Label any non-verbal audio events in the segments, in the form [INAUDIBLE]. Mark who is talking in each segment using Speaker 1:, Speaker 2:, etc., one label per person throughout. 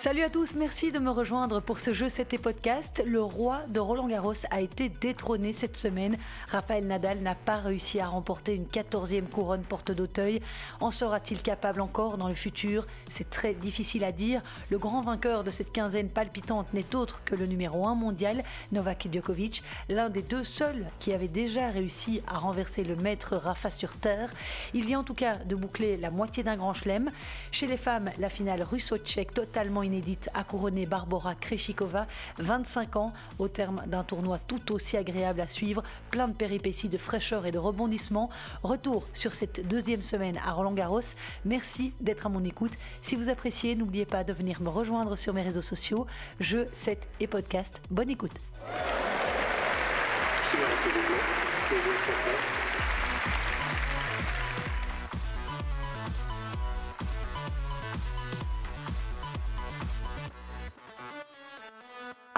Speaker 1: Salut à tous, merci de me rejoindre pour ce jeu C'était Podcast. Le roi de Roland Garros a été détrôné cette semaine. Raphaël Nadal n'a pas réussi à remporter une 14e couronne porte d'Auteuil. En sera-t-il capable encore dans le futur? C'est très difficile à dire. Le grand vainqueur de cette quinzaine palpitante n'est autre que le numéro 1 mondial, Novak Djokovic, l'un des deux seuls qui avait déjà réussi à renverser le maître Rafa sur terre. Il vient en tout cas de boucler la moitié d'un grand chelem. Chez les femmes, la finale russo-tchèque totalement inédite a couronné Barbara Kreshikova, 25 ans, au terme d'un tournoi tout aussi agréable à suivre, plein de péripéties, de fraîcheur et de rebondissements. Retour sur cette deuxième semaine à Roland Garros. Merci d'être à mon écoute. Si vous appréciez, n'oubliez pas de venir me rejoindre sur mes réseaux sociaux, jeux, 7 et podcast. Bonne écoute.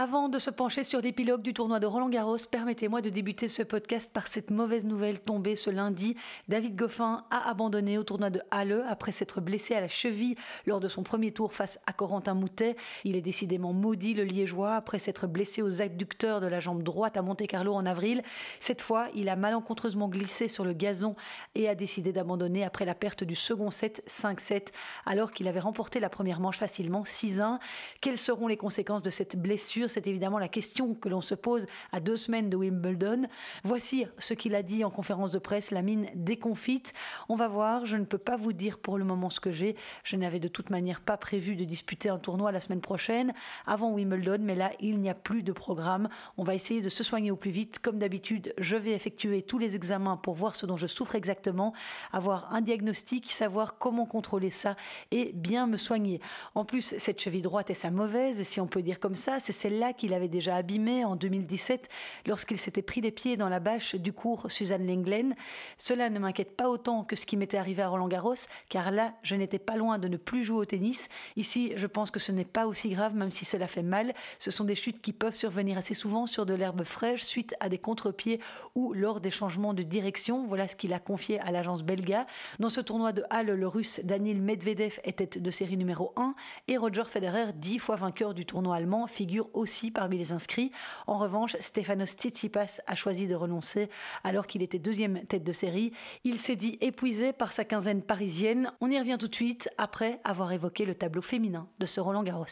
Speaker 1: Avant de se pencher sur l'épilogue du tournoi de Roland Garros, permettez-moi de débuter ce podcast par cette mauvaise nouvelle tombée ce lundi. David Goffin a abandonné au tournoi de Halle après s'être blessé à la cheville lors de son premier tour face à Corentin Moutet. Il est décidément maudit le liégeois après s'être blessé aux adducteurs de la jambe droite à Monte-Carlo en avril. Cette fois, il a malencontreusement glissé sur le gazon et a décidé d'abandonner après la perte du second set 5-7 alors qu'il avait remporté la première manche facilement 6-1. Quelles seront les conséquences de cette blessure? C'est évidemment la question que l'on se pose à deux semaines de Wimbledon. Voici ce qu'il a dit en conférence de presse, la mine déconfite. On va voir, je ne peux pas vous dire pour le moment ce que j'ai. Je n'avais de toute manière pas prévu de disputer un tournoi la semaine prochaine avant Wimbledon, mais là, il n'y a plus de programme. On va essayer de se soigner au plus vite. Comme d'habitude, je vais effectuer tous les examens pour voir ce dont je souffre exactement, avoir un diagnostic, savoir comment contrôler ça et bien me soigner. En plus, cette cheville droite est sa mauvaise, si on peut dire comme ça, c'est celle qu'il avait déjà abîmé en 2017 lorsqu'il s'était pris les pieds dans la bâche du cours Suzanne Lenglen. Cela ne m'inquiète pas autant que ce qui m'était arrivé à Roland Garros, car là, je n'étais pas loin de ne plus jouer au tennis. Ici, je pense que ce n'est pas aussi grave, même si cela fait mal. Ce sont des chutes qui peuvent survenir assez souvent sur de l'herbe fraîche suite à des contre-pieds ou lors des changements de direction. Voilà ce qu'il a confié à l'agence belga. Dans ce tournoi de Halle, le russe Daniel Medvedev était de série numéro 1 et Roger Federer, dix fois vainqueur du tournoi allemand, figure aussi parmi les inscrits. En revanche, Stefanos Tsitsipas a choisi de renoncer alors qu'il était deuxième tête de série. Il s'est dit épuisé par sa quinzaine parisienne. On y revient tout de suite après avoir évoqué le tableau féminin de ce Roland Garros.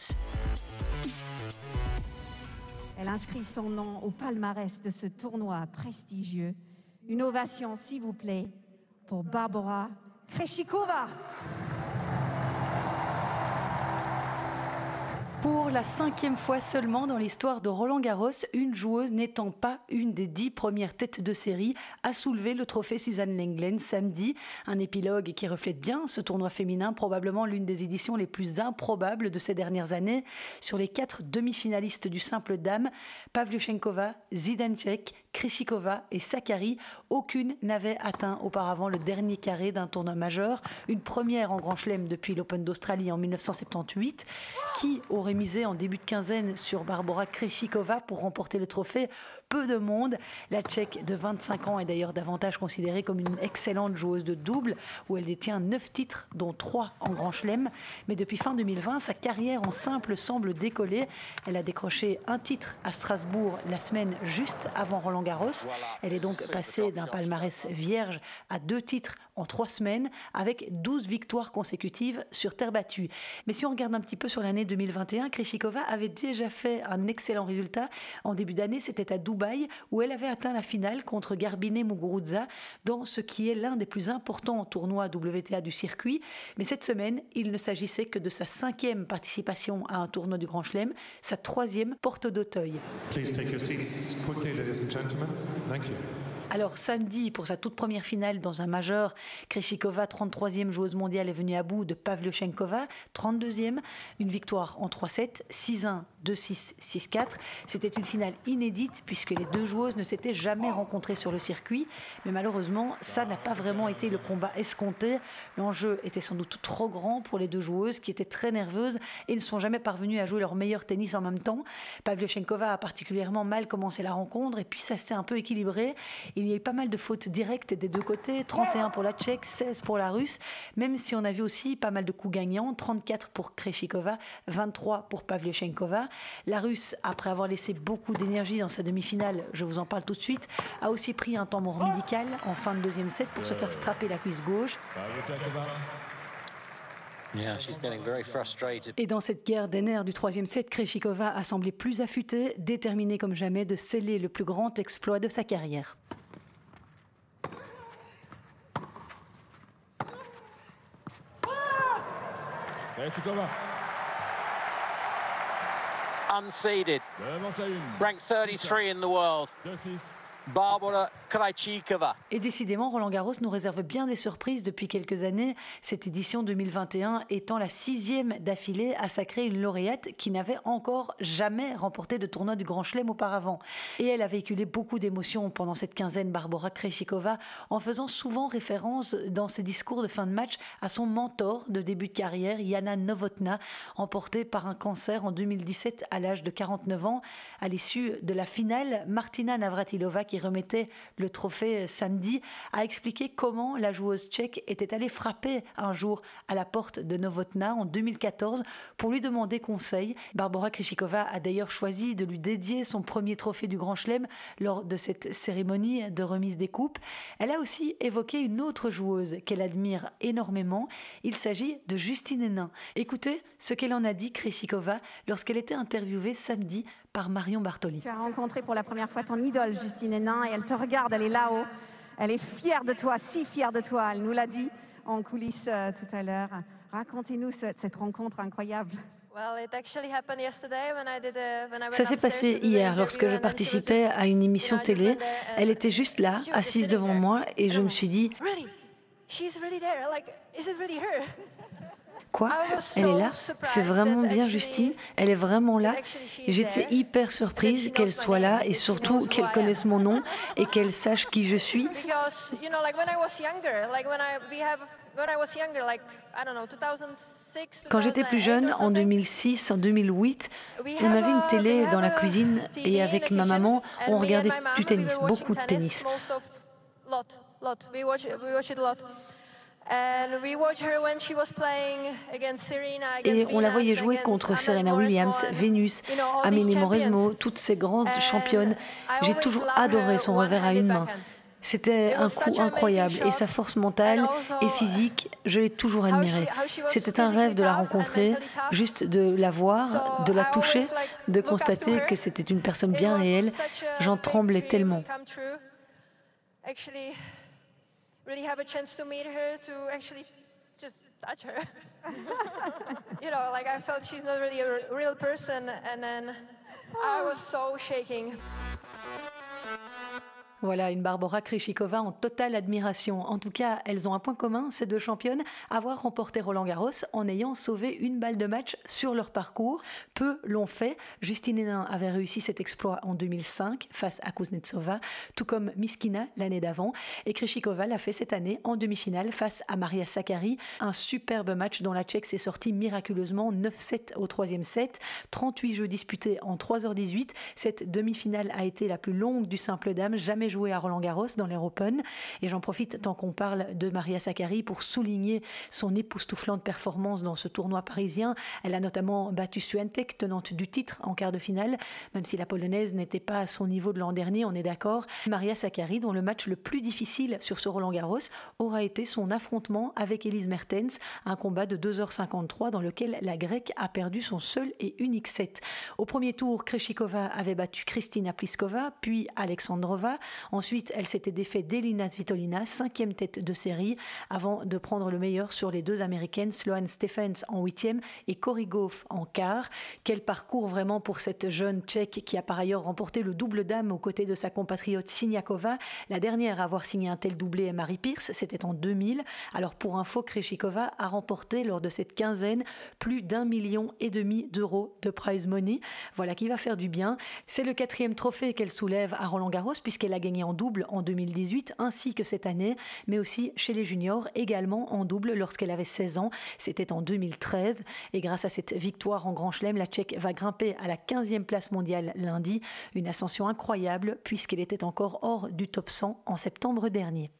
Speaker 2: Elle inscrit son nom au palmarès de ce tournoi prestigieux. Une ovation, s'il vous plaît, pour Barbara Kreshikova.
Speaker 1: Pour la cinquième fois seulement dans l'histoire de Roland Garros, une joueuse n'étant pas une des dix premières têtes de série a soulevé le trophée Suzanne Lenglen samedi. Un épilogue qui reflète bien ce tournoi féminin, probablement l'une des éditions les plus improbables de ces dernières années. Sur les quatre demi-finalistes du simple dame, Pavlyuchenkova, Zidancek, Krishikova et Sakari, aucune n'avait atteint auparavant le dernier carré d'un tournoi majeur, une première en Grand Chelem depuis l'Open d'Australie en 1978, qui aurait misé en début de quinzaine sur Barbara Kreshikova pour remporter le trophée. Peu de monde? La Tchèque de 25 ans est d'ailleurs davantage considérée comme une excellente joueuse de double, où elle détient 9 titres, dont 3 en Grand Chelem. Mais depuis fin 2020, sa carrière en simple semble décoller. Elle a décroché un titre à Strasbourg la semaine juste avant Roland Garros. Elle est donc passée d'un palmarès vierge à deux titres en trois semaines, avec 12 victoires consécutives sur terre battue. Mais si on regarde un petit peu sur l'année 2021, Kreshikova avait déjà fait un excellent résultat. En début d'année, c'était à Dubaï, où elle avait atteint la finale contre Garbine Muguruza, dans ce qui est l'un des plus importants tournois WTA du circuit. Mais cette semaine, il ne s'agissait que de sa cinquième participation à un tournoi du Grand Chelem, sa troisième porte d'Auteuil. Please take your seats quickly, ladies and gentlemen. Thank you. Alors samedi, pour sa toute première finale dans un majeur, Kreshikova, 33e joueuse mondiale, est venue à bout de Pavlyuchenkova, 32e. Une victoire en 3-7, 6-1, 2-6, 6-4. C'était une finale inédite puisque les deux joueuses ne s'étaient jamais rencontrées sur le circuit. Mais malheureusement, ça n'a pas vraiment été le combat escompté. L'enjeu était sans doute trop grand pour les deux joueuses qui étaient très nerveuses et ne sont jamais parvenues à jouer leur meilleur tennis en même temps. Pavlyuchenkova a particulièrement mal commencé la rencontre et puis ça s'est un peu équilibré. Il y a eu pas mal de fautes directes des deux côtés, 31 pour la Tchèque, 16 pour la Russe, même si on a vu aussi pas mal de coups gagnants, 34 pour Kreshikova, 23 pour Pavlyuchenkova. La Russe, après avoir laissé beaucoup d'énergie dans sa demi-finale, je vous en parle tout de suite, a aussi pris un temps mort médical en fin de deuxième set pour se faire strapper la cuisse gauche. Et dans cette guerre des nerfs du troisième set, Kreshikova a semblé plus affûtée, déterminée comme jamais de sceller le plus grand exploit de sa carrière.
Speaker 3: Unseeded, ranked 33 in the world. Barbara Krajcikova.
Speaker 1: Et décidément, Roland Garros nous réserve bien des surprises depuis quelques années, cette édition 2021 étant la sixième d'affilée à sacrer une lauréate qui n'avait encore jamais remporté de tournoi du Grand Chelem auparavant. Et elle a véhiculé beaucoup d'émotions pendant cette quinzaine, Barbara Krejcikova, en faisant souvent référence dans ses discours de fin de match à son mentor de début de carrière, Yana Novotna, emporté par un cancer en 2017 à l'âge de 49 ans. À l'issue de la finale, Martina Navratilova, qui remettait le trophée samedi, a expliqué comment la joueuse tchèque était allée frapper un jour à la porte de Novotna en 2014 pour lui demander conseil. Barbara Krishikova a d'ailleurs choisi de lui dédier son premier trophée du Grand Chelem lors de cette cérémonie de remise des coupes. Elle a aussi évoqué une autre joueuse qu'elle admire énormément. Il s'agit de Justine Hénin. Écoutez ce qu'elle en a dit, Krishikova, lorsqu'elle était interviewée samedi par Marion Bartoli.
Speaker 2: Tu as rencontré pour la première fois ton idole, Justine Hénin, et elle te regarde, elle est là-haut. Elle est fière de toi, si fière de toi. Elle nous l'a dit en coulisses euh, tout à l'heure. Racontez-nous cette rencontre incroyable.
Speaker 1: Ça s'est passé hier lorsque je participais à une émission télé. Elle était juste là, assise devant moi, et je me suis dit, Quoi Elle est là C'est vraiment bien Justine Elle est vraiment là J'étais hyper surprise qu'elle soit là et surtout qu'elle connaisse mon nom et qu'elle sache qui je suis. Quand j'étais plus jeune, en 2006, en 2008, on avait une télé dans la cuisine et avec ma maman, on regardait du tennis, beaucoup de tennis. Et on la voyait jouer contre Serena Williams, Venus, Amélie Mauresmo, toutes ces grandes championnes. J'ai toujours adoré son revers à une main. C'était un coup incroyable et sa force mentale et physique, je l'ai toujours admirée. C'était un rêve de la rencontrer, juste de la voir, de la toucher, de constater que c'était une personne bien réelle. J'en tremblais tellement. Really have a chance to meet her, to actually just touch her. [LAUGHS] you know, like I felt she's not really a real person, and then I was so shaking. Voilà, une Barbara Krishikova en totale admiration. En tout cas, elles ont un point commun, ces deux championnes, avoir remporté Roland Garros en ayant sauvé une balle de match sur leur parcours. Peu l'ont fait. Justine Hénin avait réussi cet exploit en 2005 face à Kuznetsova, tout comme Miskina l'année d'avant. Et Krishikova l'a fait cette année en demi-finale face à Maria Sakkari. Un superbe match dont la Tchèque s'est sortie miraculeusement 9-7 au troisième set. 38 jeux disputés en 3h18. Cette demi-finale a été la plus longue du simple dame jamais joué à Roland Garros dans l'Air Open. Et j'en profite tant qu'on parle de Maria Sakkari pour souligner son époustouflante performance dans ce tournoi parisien. Elle a notamment battu Swiatek, tenante du titre en quart de finale, même si la polonaise n'était pas à son niveau de l'an dernier, on est d'accord. Maria Sakkari, dont le match le plus difficile sur ce Roland Garros aura été son affrontement avec Elise Mertens, un combat de 2h53 dans lequel la grecque a perdu son seul et unique set. Au premier tour, Kreshikova avait battu Kristina Pliskova, puis Alexandrova. Ensuite, elle s'était défait d'Elina Svitolina, cinquième tête de série, avant de prendre le meilleur sur les deux américaines, Sloane Stephens en huitième et Cory Goff en quart. Quel parcours vraiment pour cette jeune tchèque qui a par ailleurs remporté le double dame aux côtés de sa compatriote Siniakova. La dernière à avoir signé un tel doublé est Marie Pierce, c'était en 2000. Alors pour info, Kreshikova a remporté lors de cette quinzaine plus d'un million et demi d'euros de prize money. Voilà qui va faire du bien. C'est le quatrième trophée qu'elle soulève à Roland Garros puisqu'elle a gagné en double en 2018 ainsi que cette année, mais aussi chez les juniors, également en double lorsqu'elle avait 16 ans. C'était en 2013. Et grâce à cette victoire en Grand Chelem, la Tchèque va grimper à la 15e place mondiale lundi. Une ascension incroyable puisqu'elle était encore hors du top 100 en septembre dernier.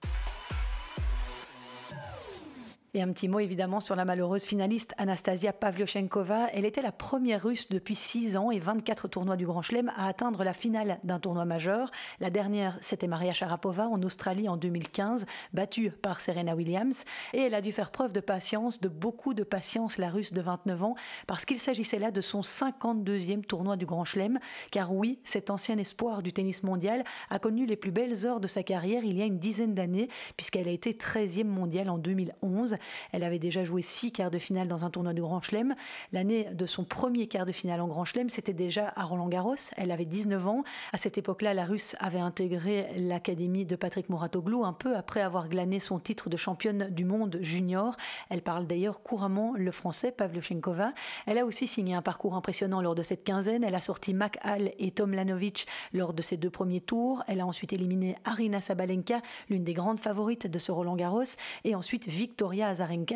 Speaker 1: Et un petit mot évidemment sur la malheureuse finaliste Anastasia Pavlyuchenkova. Elle était la première russe depuis 6 ans et 24 tournois du Grand Chelem à atteindre la finale d'un tournoi majeur. La dernière, c'était Maria Sharapova en Australie en 2015, battue par Serena Williams. Et elle a dû faire preuve de patience, de beaucoup de patience, la russe de 29 ans, parce qu'il s'agissait là de son 52e tournoi du Grand Chelem. Car oui, cet ancien espoir du tennis mondial a connu les plus belles heures de sa carrière il y a une dizaine d'années, puisqu'elle a été 13e mondiale en 2011. Elle avait déjà joué six quarts de finale dans un tournoi de Grand Chelem. L'année de son premier quart de finale en Grand Chelem, c'était déjà à Roland Garros. Elle avait 19 ans. À cette époque-là, la Russe avait intégré l'académie de Patrick Mouratoglou un peu après avoir glané son titre de championne du monde junior. Elle parle d'ailleurs couramment le français, Pavlyuchenkova. Elle a aussi signé un parcours impressionnant lors de cette quinzaine. Elle a sorti Mac Hall et Tom Lanovic lors de ses deux premiers tours. Elle a ensuite éliminé Arina Sabalenka, l'une des grandes favorites de ce Roland Garros, et ensuite Victoria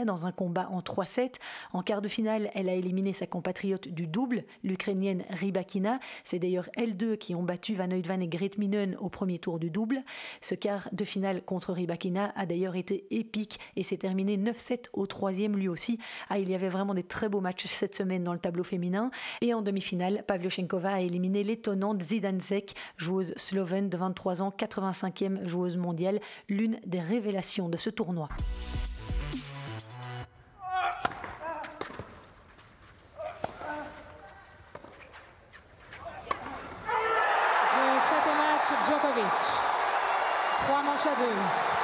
Speaker 1: Dans un combat en 3-7. En quart de finale, elle a éliminé sa compatriote du double, l'Ukrainienne Rybakina. C'est d'ailleurs elles deux qui ont battu Van Oudvan et Gret Minen au premier tour du double. Ce quart de finale contre Rybakina a d'ailleurs été épique et s'est terminé 9-7 au troisième lui aussi. Ah, il y avait vraiment des très beaux matchs cette semaine dans le tableau féminin. Et en demi-finale, Pavlyuchenkova a éliminé l'étonnante Zidanzek, joueuse slovène de 23 ans, 85e joueuse mondiale, l'une des révélations de ce tournoi.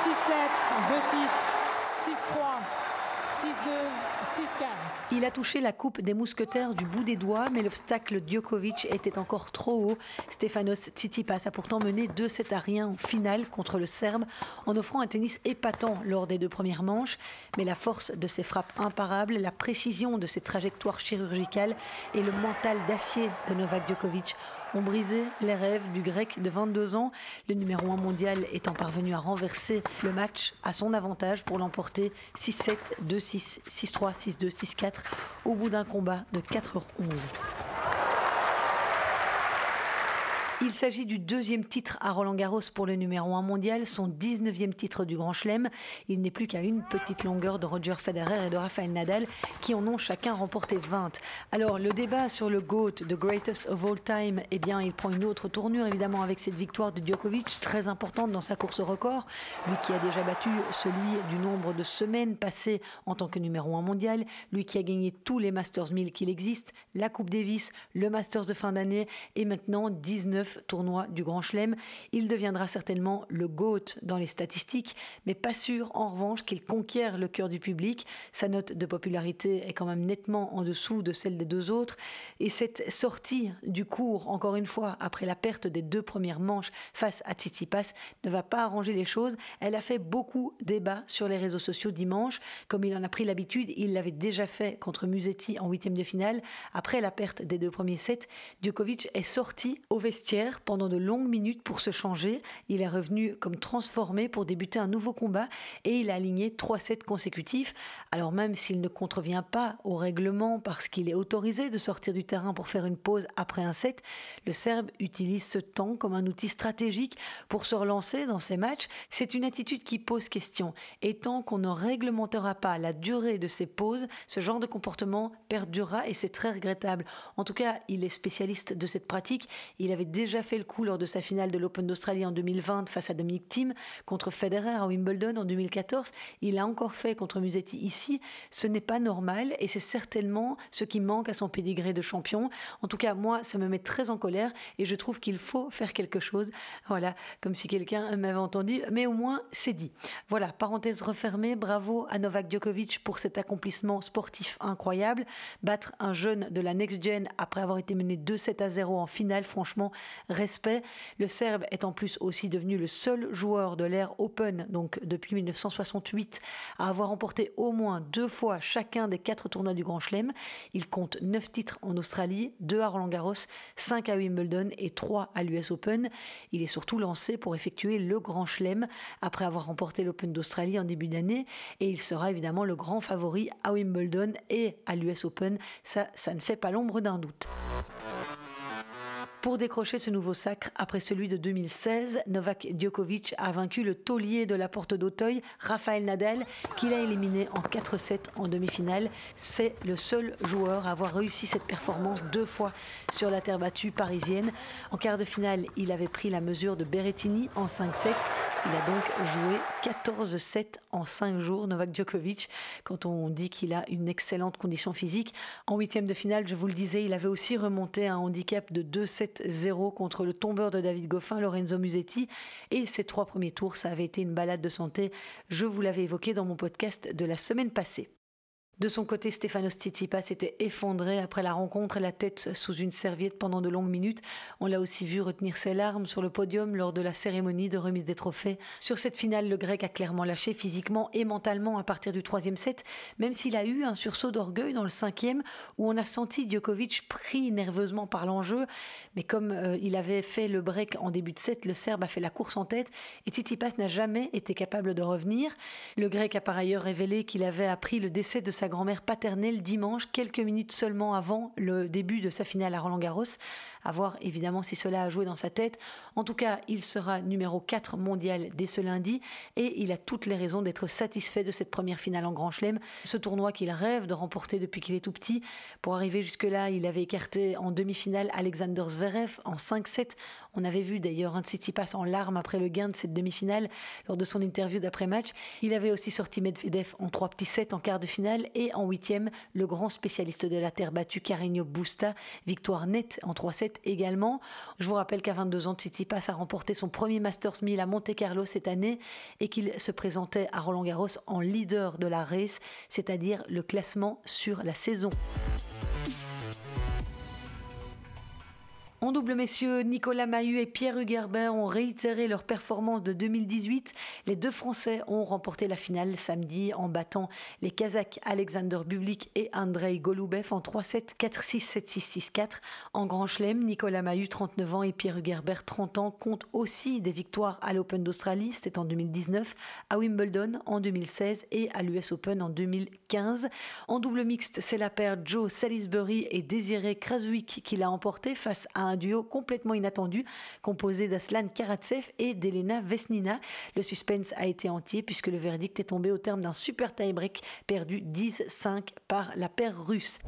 Speaker 4: 2-6, 6-3, 6-2, 6-4.
Speaker 1: Il a touché la coupe des mousquetaires du bout des doigts, mais l'obstacle Djokovic était encore trop haut. Stefanos Tsitsipas a pourtant mené 2-7 à rien en finale contre le Serbe, en offrant un tennis épatant lors des deux premières manches. Mais la force de ses frappes imparables, la précision de ses trajectoires chirurgicales et le mental d'acier de Novak Djokovic ont brisé les rêves du grec de 22 ans, le numéro 1 mondial étant parvenu à renverser le match à son avantage pour l'emporter 6-7, 2-6, 6-3, 6-2, 6-4 au bout d'un combat de 4h11. Il s'agit du deuxième titre à Roland Garros pour le numéro 1 mondial, son 19e titre du Grand Chelem. Il n'est plus qu'à une petite longueur de Roger Federer et de Rafael Nadal qui en ont chacun remporté 20. Alors le débat sur le GOAT, The Greatest of All Time, eh bien il prend une autre tournure évidemment avec cette victoire de Djokovic très importante dans sa course au record. Lui qui a déjà battu celui du nombre de semaines passées en tant que numéro 1 mondial, lui qui a gagné tous les Masters 1000 qu'il existe, la Coupe Davis, le Masters de fin d'année et maintenant 19 tournoi du Grand Chelem. Il deviendra certainement le GOAT dans les statistiques, mais pas sûr en revanche qu'il conquiert le cœur du public. Sa note de popularité est quand même nettement en dessous de celle des deux autres. Et cette sortie du cours, encore une fois, après la perte des deux premières manches face à Tsitsipas, ne va pas arranger les choses. Elle a fait beaucoup débat sur les réseaux sociaux dimanche. Comme il en a pris l'habitude, il l'avait déjà fait contre Musetti en huitième de finale. Après la perte des deux premiers sets, Djokovic est sorti au vestiaire pendant de longues minutes pour se changer. Il est revenu comme transformé pour débuter un nouveau combat et il a aligné trois sets consécutifs. Alors même s'il ne contrevient pas au règlement parce qu'il est autorisé de sortir du terrain pour faire une pause après un set, le Serbe utilise ce temps comme un outil stratégique pour se relancer dans ses matchs. C'est une attitude qui pose question. Et tant qu'on ne réglementera pas la durée de ces pauses, ce genre de comportement perdurera et c'est très regrettable. En tout cas, il est spécialiste de cette pratique. Il avait déjà déjà fait le coup lors de sa finale de l'Open d'Australie en 2020 face à Dominic Thiem, contre Federer à Wimbledon en 2014. Il a encore fait contre Musetti ici. Ce n'est pas normal et c'est certainement ce qui manque à son pédigré de champion. En tout cas, moi, ça me met très en colère et je trouve qu'il faut faire quelque chose. Voilà, comme si quelqu'un m'avait entendu, mais au moins c'est dit. Voilà, parenthèse refermée. Bravo à Novak Djokovic pour cet accomplissement sportif incroyable. Battre un jeune de la next gen après avoir été mené 2-7 à 0 en finale, franchement, respect. Le Serbe est en plus aussi devenu le seul joueur de l'ère Open, donc depuis 1968, à avoir remporté au moins deux fois chacun des quatre tournois du Grand Chelem. Il compte neuf titres en Australie, deux à Roland Garros, cinq à Wimbledon et trois à l'US Open. Il est surtout lancé pour effectuer le Grand Chelem après avoir remporté l'Open d'Australie en début d'année et il sera évidemment le grand favori à Wimbledon et à l'US Open. Ça, ça ne fait pas l'ombre d'un doute. Pour décrocher ce nouveau sacre, après celui de 2016, Novak Djokovic a vaincu le taulier de la porte d'Auteuil, Rafael Nadal, qu'il a éliminé en 4-7 en demi-finale. C'est le seul joueur à avoir réussi cette performance deux fois sur la terre battue parisienne. En quart de finale, il avait pris la mesure de Berrettini en 5-7. Il a donc joué 14-7 en 5 jours, Novak Djokovic, quand on dit qu'il a une excellente condition physique. En huitième de finale, je vous le disais, il avait aussi remonté un handicap de 2-7-0 contre le tombeur de David Goffin, Lorenzo Musetti. Et ces trois premiers tours, ça avait été une balade de santé. Je vous l'avais évoqué dans mon podcast de la semaine passée. De son côté, Stefanos Tsitsipas s'était effondré après la rencontre, la tête sous une serviette pendant de longues minutes. On l'a aussi vu retenir ses larmes sur le podium lors de la cérémonie de remise des trophées. Sur cette finale, le Grec a clairement lâché physiquement et mentalement à partir du troisième set, même s'il a eu un sursaut d'orgueil dans le cinquième où on a senti Djokovic pris nerveusement par l'enjeu. Mais comme euh, il avait fait le break en début de set, le Serbe a fait la course en tête et Tsitsipas n'a jamais été capable de revenir. Le Grec a par ailleurs révélé qu'il avait appris le décès de sa grand-mère paternelle dimanche, quelques minutes seulement avant le début de sa finale à Roland Garros. À voir évidemment si cela a joué dans sa tête. En tout cas, il sera numéro 4 mondial dès ce lundi et il a toutes les raisons d'être satisfait de cette première finale en Grand Chelem, ce tournoi qu'il rêve de remporter depuis qu'il est tout petit. Pour arriver jusque-là, il avait écarté en demi-finale Alexander Zverev en 5-7. On avait vu d'ailleurs un Tsitsipas en larmes après le gain de cette demi-finale lors de son interview d'après-match. Il avait aussi sorti Medvedev en 3 petits sets en quart de finale et en huitième, le grand spécialiste de la terre battue Carreño Busta, victoire nette en 3-7 également. Je vous rappelle qu'à 22 ans, Tsitsipas a remporté son premier Masters 1000 à Monte Carlo cette année et qu'il se présentait à Roland Garros en leader de la race, c'est-à-dire le classement sur la saison. En double messieurs, Nicolas Mahut et Pierre Hugerbert ont réitéré leur performance de 2018. Les deux Français ont remporté la finale samedi en battant les Kazakhs Alexander Bublik et Andrei Golubev en 3-7, 4-6, 7-6, 6-4. En Grand Chelem, Nicolas Mahut, 39 ans, et Pierre Hugerbert, 30 ans, comptent aussi des victoires à l'Open d'Australie, c'était en 2019, à Wimbledon en 2016 et à l'US Open en 2015. En double mixte, c'est la paire Joe Salisbury et Désiré Kraswik qui l'a emporté face à duo complètement inattendu composé d'Aslan Karatsev et d'Elena Vesnina. Le suspense a été entier puisque le verdict est tombé au terme d'un super tie-break perdu 10-5 par la paire russe.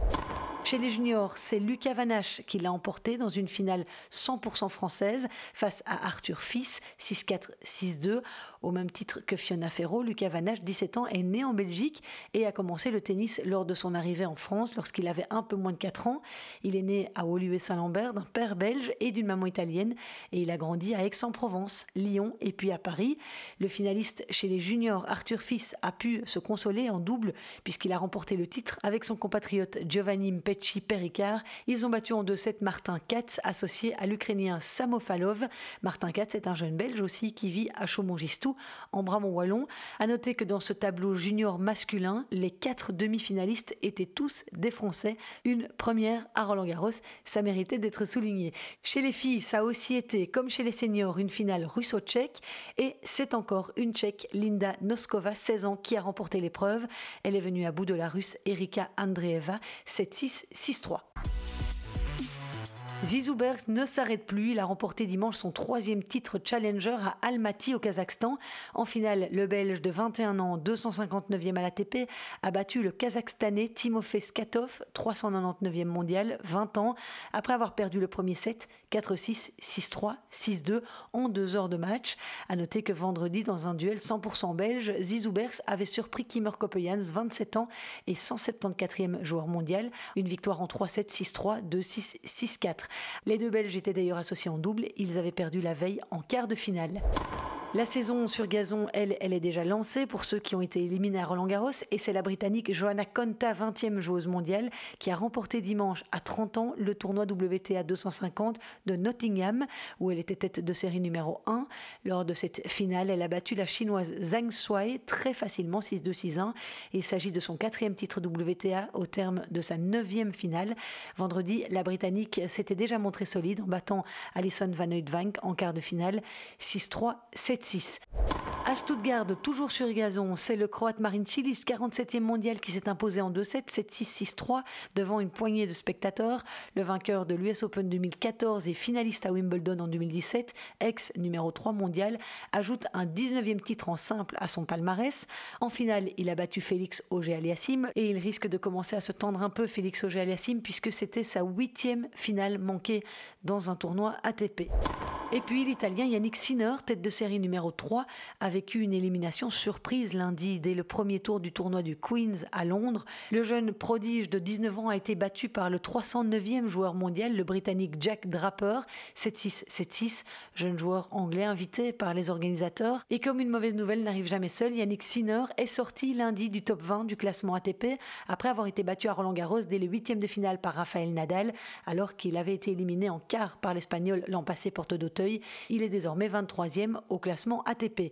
Speaker 1: Chez les juniors, c'est Lucas Vanache qui l'a emporté dans une finale 100% française face à Arthur Fils, 6-4, 6-2. Au même titre que Fiona Ferro, Lucas Vanache, 17 ans, est né en Belgique et a commencé le tennis lors de son arrivée en France lorsqu'il avait un peu moins de 4 ans. Il est né à Woluwe-Saint-Lambert d'un père belge et d'une maman italienne et il a grandi à Aix-en-Provence, Lyon et puis à Paris. Le finaliste chez les juniors, Arthur Fils, a pu se consoler en double puisqu'il a remporté le titre avec son compatriote Giovanni Mpecci Pericard. Ils ont battu en 2-7 Martin Katz, associé à l'Ukrainien Samofalov. Martin Katz est un jeune Belge aussi qui vit à Chaumont-Gistou en Brabant-Wallon. À noter que dans ce tableau junior masculin, les quatre demi-finalistes étaient tous des Français. Une première à Roland-Garros, ça méritait d'être souligné. Chez les filles, ça a aussi été, comme chez les seniors, une finale russo-tchèque. Et c'est encore une tchèque, Linda Noskova, 16 ans, qui a remporté l'épreuve. Elle est venue à bout de la russe Erika Andreeva, 7-6, 6-3. Zizou Bergs ne s'arrête plus. Il a remporté dimanche son troisième titre challenger à Almaty au Kazakhstan. En finale, le Belge de 21 ans, 259e à l'ATP, a battu le Kazakhstanais Timofey Skatov, 399e mondial, 20 ans, après avoir perdu le premier set 4-6, 6-3, 6-2 en deux heures de match. À noter que vendredi, dans un duel 100% belge, Zizou Bergs avait surpris Kimmer Kopejans, 27 ans et 174e joueur mondial. Une victoire en 3-7, 6-3, 2-6, 6-4. Les deux Belges étaient d'ailleurs associés en double. Ils avaient perdu la veille en quart de finale. La saison sur gazon, elle, elle est déjà lancée pour ceux qui ont été éliminés à Roland Garros et c'est la Britannique Johanna Konta, 20e joueuse mondiale, qui a remporté dimanche à 30 ans le tournoi WTA 250 de Nottingham où elle était tête de série numéro 1. Lors de cette finale, elle a battu la chinoise Zhang Shuai très facilement 6-2-6-1. Il s'agit de son quatrième titre WTA au terme de sa neuvième finale. Vendredi, la Britannique s'était déjà montrée solide en battant Alison Van Uytvanck en quart de finale 6-3, 7 6 À Stuttgart, toujours sur gazon, c'est le Croate Marin Cilic, 47e mondial, qui s'est imposé en 2-7, 7-6, 6-3, devant une poignée de spectateurs. Le vainqueur de l'US Open 2014 et finaliste à Wimbledon en 2017, ex numéro 3 mondial, ajoute un 19e titre en simple à son palmarès. En finale, il a battu Félix Auger-Aliassime et il risque de commencer à se tendre un peu, Félix Auger-Aliassime, puisque c'était sa huitième finale manquée dans un tournoi ATP. Et puis l'Italien Yannick Sinner, tête de série numéro 3, a vécu une élimination surprise lundi dès le premier tour du tournoi du Queens à Londres. Le jeune prodige de 19 ans a été battu par le 309e joueur mondial, le Britannique Jack Draper, 7-6, 7-6, jeune joueur anglais invité par les organisateurs. Et comme une mauvaise nouvelle n'arrive jamais seule, Yannick Sinner est sorti lundi du top 20 du classement ATP après avoir été battu à Roland Garros dès les huitièmes de finale par Rafael Nadal, alors qu'il avait été éliminé en quart par l'Espagnol l'an passé porte d'Auteuil. Il est désormais 23e au classement ATP.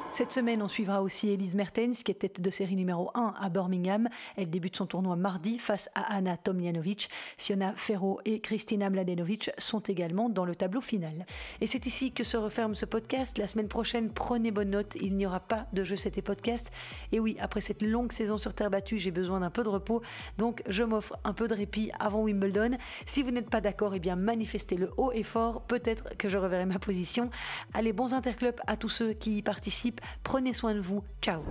Speaker 1: Cette semaine, on suivra aussi Elise Mertens, qui est tête de série numéro 1 à Birmingham. Elle débute son tournoi mardi face à Anna Tomljanovic. Fiona Ferro et Kristina Mladenovic sont également dans le tableau final. Et c'est ici que se referme ce podcast. La semaine prochaine, prenez bonne note, il n'y aura pas de jeu c'était podcast. Et oui, après cette longue saison sur terre battue, j'ai besoin d'un peu de repos. Donc, je m'offre un peu de répit avant Wimbledon. Si vous n'êtes pas d'accord, eh bien manifestez le haut et fort. Peut-être que je reverrai ma position. Allez, bons interclubs à tous ceux qui y participent. Prenez soin de vous. Ciao